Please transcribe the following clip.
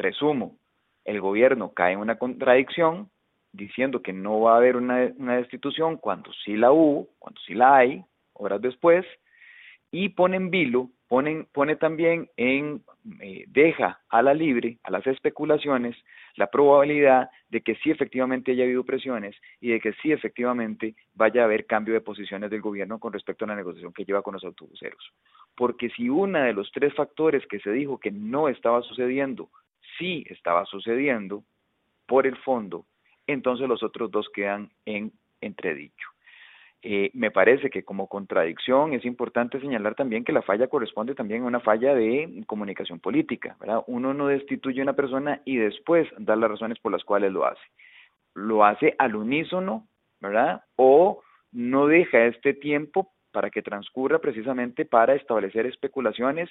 resumo, el gobierno cae en una contradicción diciendo que no va a haber una, destitución cuando sí la hubo, cuando sí la hay, horas después, y pone en vilo, pone, pone también en, eh, deja a la libre, a las especulaciones, la probabilidad de que sí efectivamente haya habido presiones y de que sí efectivamente vaya a haber cambio de posiciones del gobierno con respecto a la negociación que lleva con los autobuseros. Porque si uno de los tres factores que se dijo que no estaba sucediendo, sí estaba sucediendo por el fondo, entonces los otros dos quedan en entredicho. Eh, me parece que como contradicción es importante señalar también que la falla corresponde también a una falla de comunicación política, ¿verdad? Uno no destituye a una persona y después da las razones por las cuales lo hace. Lo hace al unísono, ¿verdad? O no deja este tiempo para que transcurra precisamente para establecer especulaciones